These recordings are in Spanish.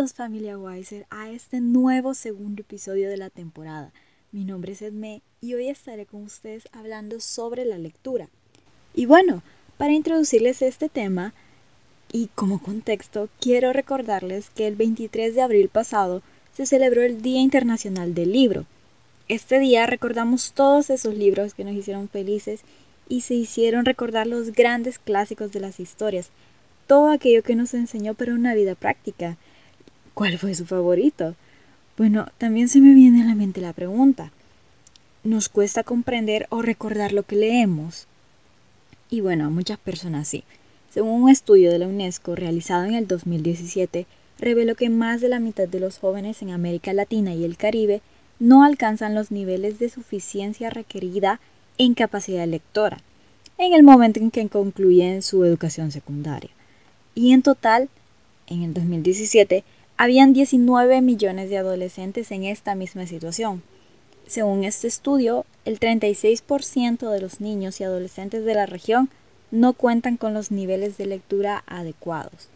Bienvenidos familia Weiser a este nuevo segundo episodio de la temporada. Mi nombre es Edme y hoy estaré con ustedes hablando sobre la lectura. Y bueno, para introducirles este tema y como contexto, quiero recordarles que el 23 de abril pasado se celebró el Día Internacional del Libro. Este día recordamos todos esos libros que nos hicieron felices y se hicieron recordar los grandes clásicos de las historias, todo aquello que nos enseñó para una vida práctica. ¿Cuál fue su favorito? Bueno, también se me viene a la mente la pregunta. ¿Nos cuesta comprender o recordar lo que leemos? Y bueno, a muchas personas sí. Según un estudio de la UNESCO realizado en el 2017, reveló que más de la mitad de los jóvenes en América Latina y el Caribe no alcanzan los niveles de suficiencia requerida en capacidad lectora en el momento en que concluyen su educación secundaria y en total, en el 2017, habían 19 millones de adolescentes en esta misma situación. Según este estudio, el 36% de los niños y adolescentes de la región no cuentan con los niveles de lectura adecuados.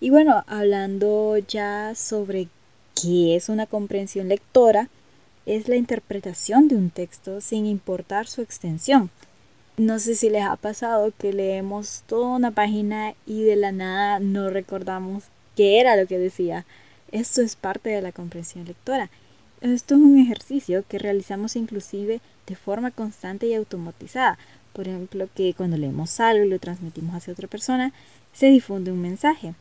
Y bueno, hablando ya sobre qué es una comprensión lectora, es la interpretación de un texto sin importar su extensión. No sé si les ha pasado que leemos toda una página y de la nada no recordamos qué era lo que decía. Esto es parte de la comprensión lectora. Esto es un ejercicio que realizamos inclusive de forma constante y automatizada. Por ejemplo, que cuando leemos algo y lo transmitimos hacia otra persona, se difunde un mensaje.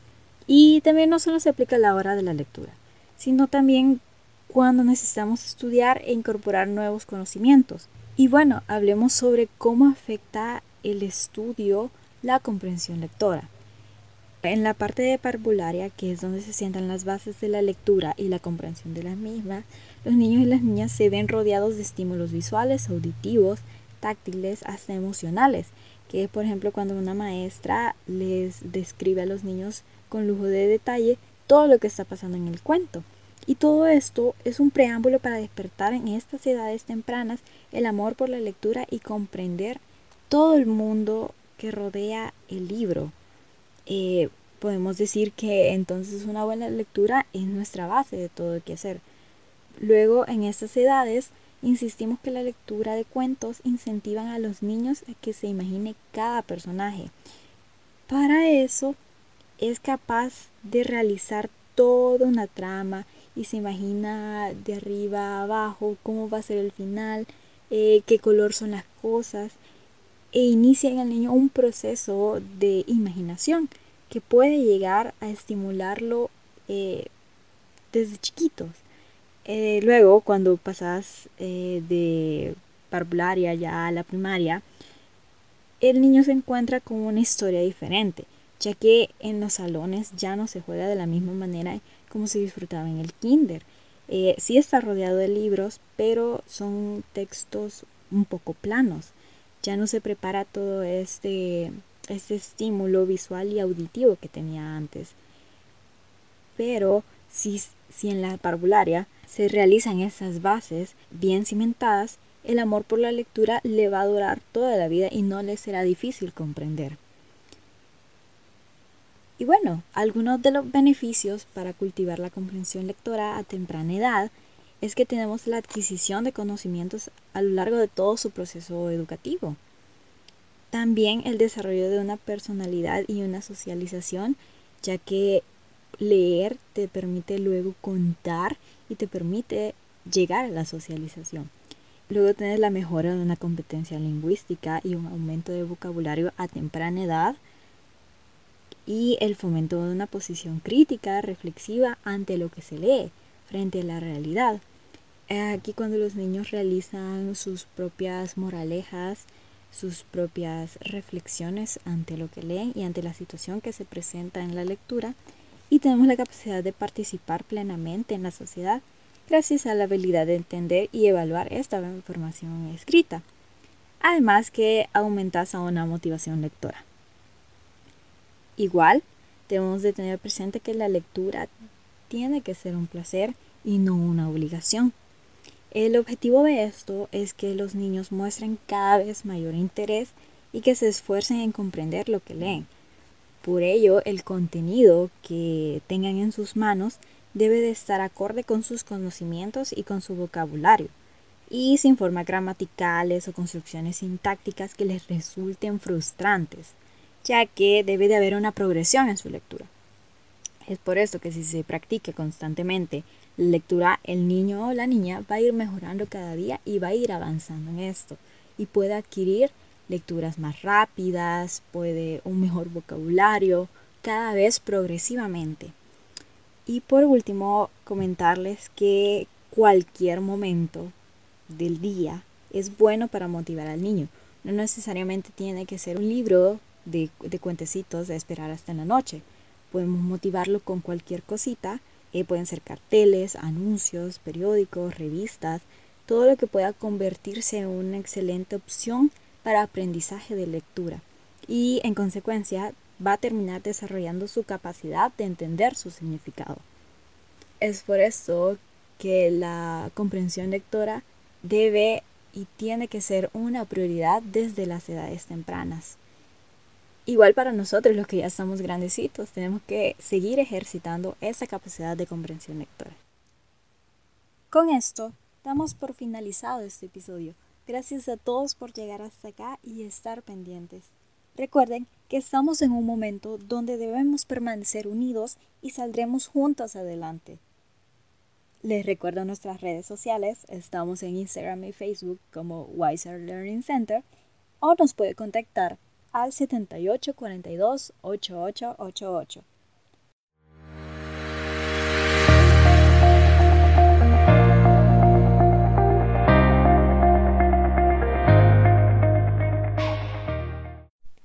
Y también no solo se aplica a la hora de la lectura, sino también cuando necesitamos estudiar e incorporar nuevos conocimientos. Y bueno, hablemos sobre cómo afecta el estudio la comprensión lectora. En la parte de parvularia, que es donde se sientan las bases de la lectura y la comprensión de las mismas, los niños y las niñas se ven rodeados de estímulos visuales, auditivos, táctiles, hasta emocionales, que por ejemplo cuando una maestra les describe a los niños con lujo de detalle todo lo que está pasando en el cuento. Y todo esto es un preámbulo para despertar en estas edades tempranas el amor por la lectura y comprender todo el mundo que rodea el libro. Eh, podemos decir que entonces una buena lectura es nuestra base de todo el que hacer. Luego, en estas edades, insistimos que la lectura de cuentos incentivan a los niños a que se imagine cada personaje. Para eso, es capaz de realizar toda una trama y se imagina de arriba a abajo cómo va a ser el final, eh, qué color son las cosas, e inicia en el niño un proceso de imaginación que puede llegar a estimularlo eh, desde chiquitos. Eh, luego, cuando pasas de parvularia ya a la primaria, el niño se encuentra con una historia diferente, ya que en los salones ya no se juega de la misma manera como se disfrutaba en el kinder. Eh, sí está rodeado de libros, pero son textos un poco planos. Ya no se prepara todo este, este estímulo visual y auditivo que tenía antes. Pero si, si en la parvularia se realizan esas bases bien cimentadas, el amor por la lectura le va a durar toda la vida y no le será difícil comprender. Y bueno, algunos de los beneficios para cultivar la comprensión lectora a temprana edad es que tenemos la adquisición de conocimientos a lo largo de todo su proceso educativo. También el desarrollo de una personalidad y una socialización, ya que leer te permite luego contar y te permite llegar a la socialización. Luego tienes la mejora de una competencia lingüística y un aumento de vocabulario a temprana edad y el fomento de una posición crítica, reflexiva ante lo que se lee frente a la realidad. Aquí cuando los niños realizan sus propias moralejas, sus propias reflexiones ante lo que leen y ante la situación que se presenta en la lectura y tenemos la capacidad de participar plenamente en la sociedad gracias a la habilidad de entender y evaluar esta información escrita. Además que aumentas a una motivación lectora. Igual, debemos de tener presente que la lectura tiene que ser un placer y no una obligación. El objetivo de esto es que los niños muestren cada vez mayor interés y que se esfuercen en comprender lo que leen. Por ello, el contenido que tengan en sus manos debe de estar acorde con sus conocimientos y con su vocabulario, y sin formas gramaticales o construcciones sintácticas que les resulten frustrantes, ya que debe de haber una progresión en su lectura. Es por eso que si se practica constantemente lectura, el niño o la niña va a ir mejorando cada día y va a ir avanzando en esto y puede adquirir lecturas más rápidas, puede un mejor vocabulario, cada vez progresivamente. Y por último, comentarles que cualquier momento del día es bueno para motivar al niño. No necesariamente tiene que ser un libro de, de cuentecitos de esperar hasta en la noche. Podemos motivarlo con cualquier cosita. Pueden ser carteles, anuncios, periódicos, revistas, todo lo que pueda convertirse en una excelente opción para aprendizaje de lectura. Y en consecuencia va a terminar desarrollando su capacidad de entender su significado. Es por eso que la comprensión lectora debe y tiene que ser una prioridad desde las edades tempranas. Igual para nosotros, los que ya estamos grandecitos, tenemos que seguir ejercitando esa capacidad de comprensión lectora. Con esto, damos por finalizado este episodio. Gracias a todos por llegar hasta acá y estar pendientes. Recuerden que estamos en un momento donde debemos permanecer unidos y saldremos juntos adelante. Les recuerdo nuestras redes sociales, estamos en Instagram y Facebook como Wiser Learning Center o nos puede contactar al 7842 8888.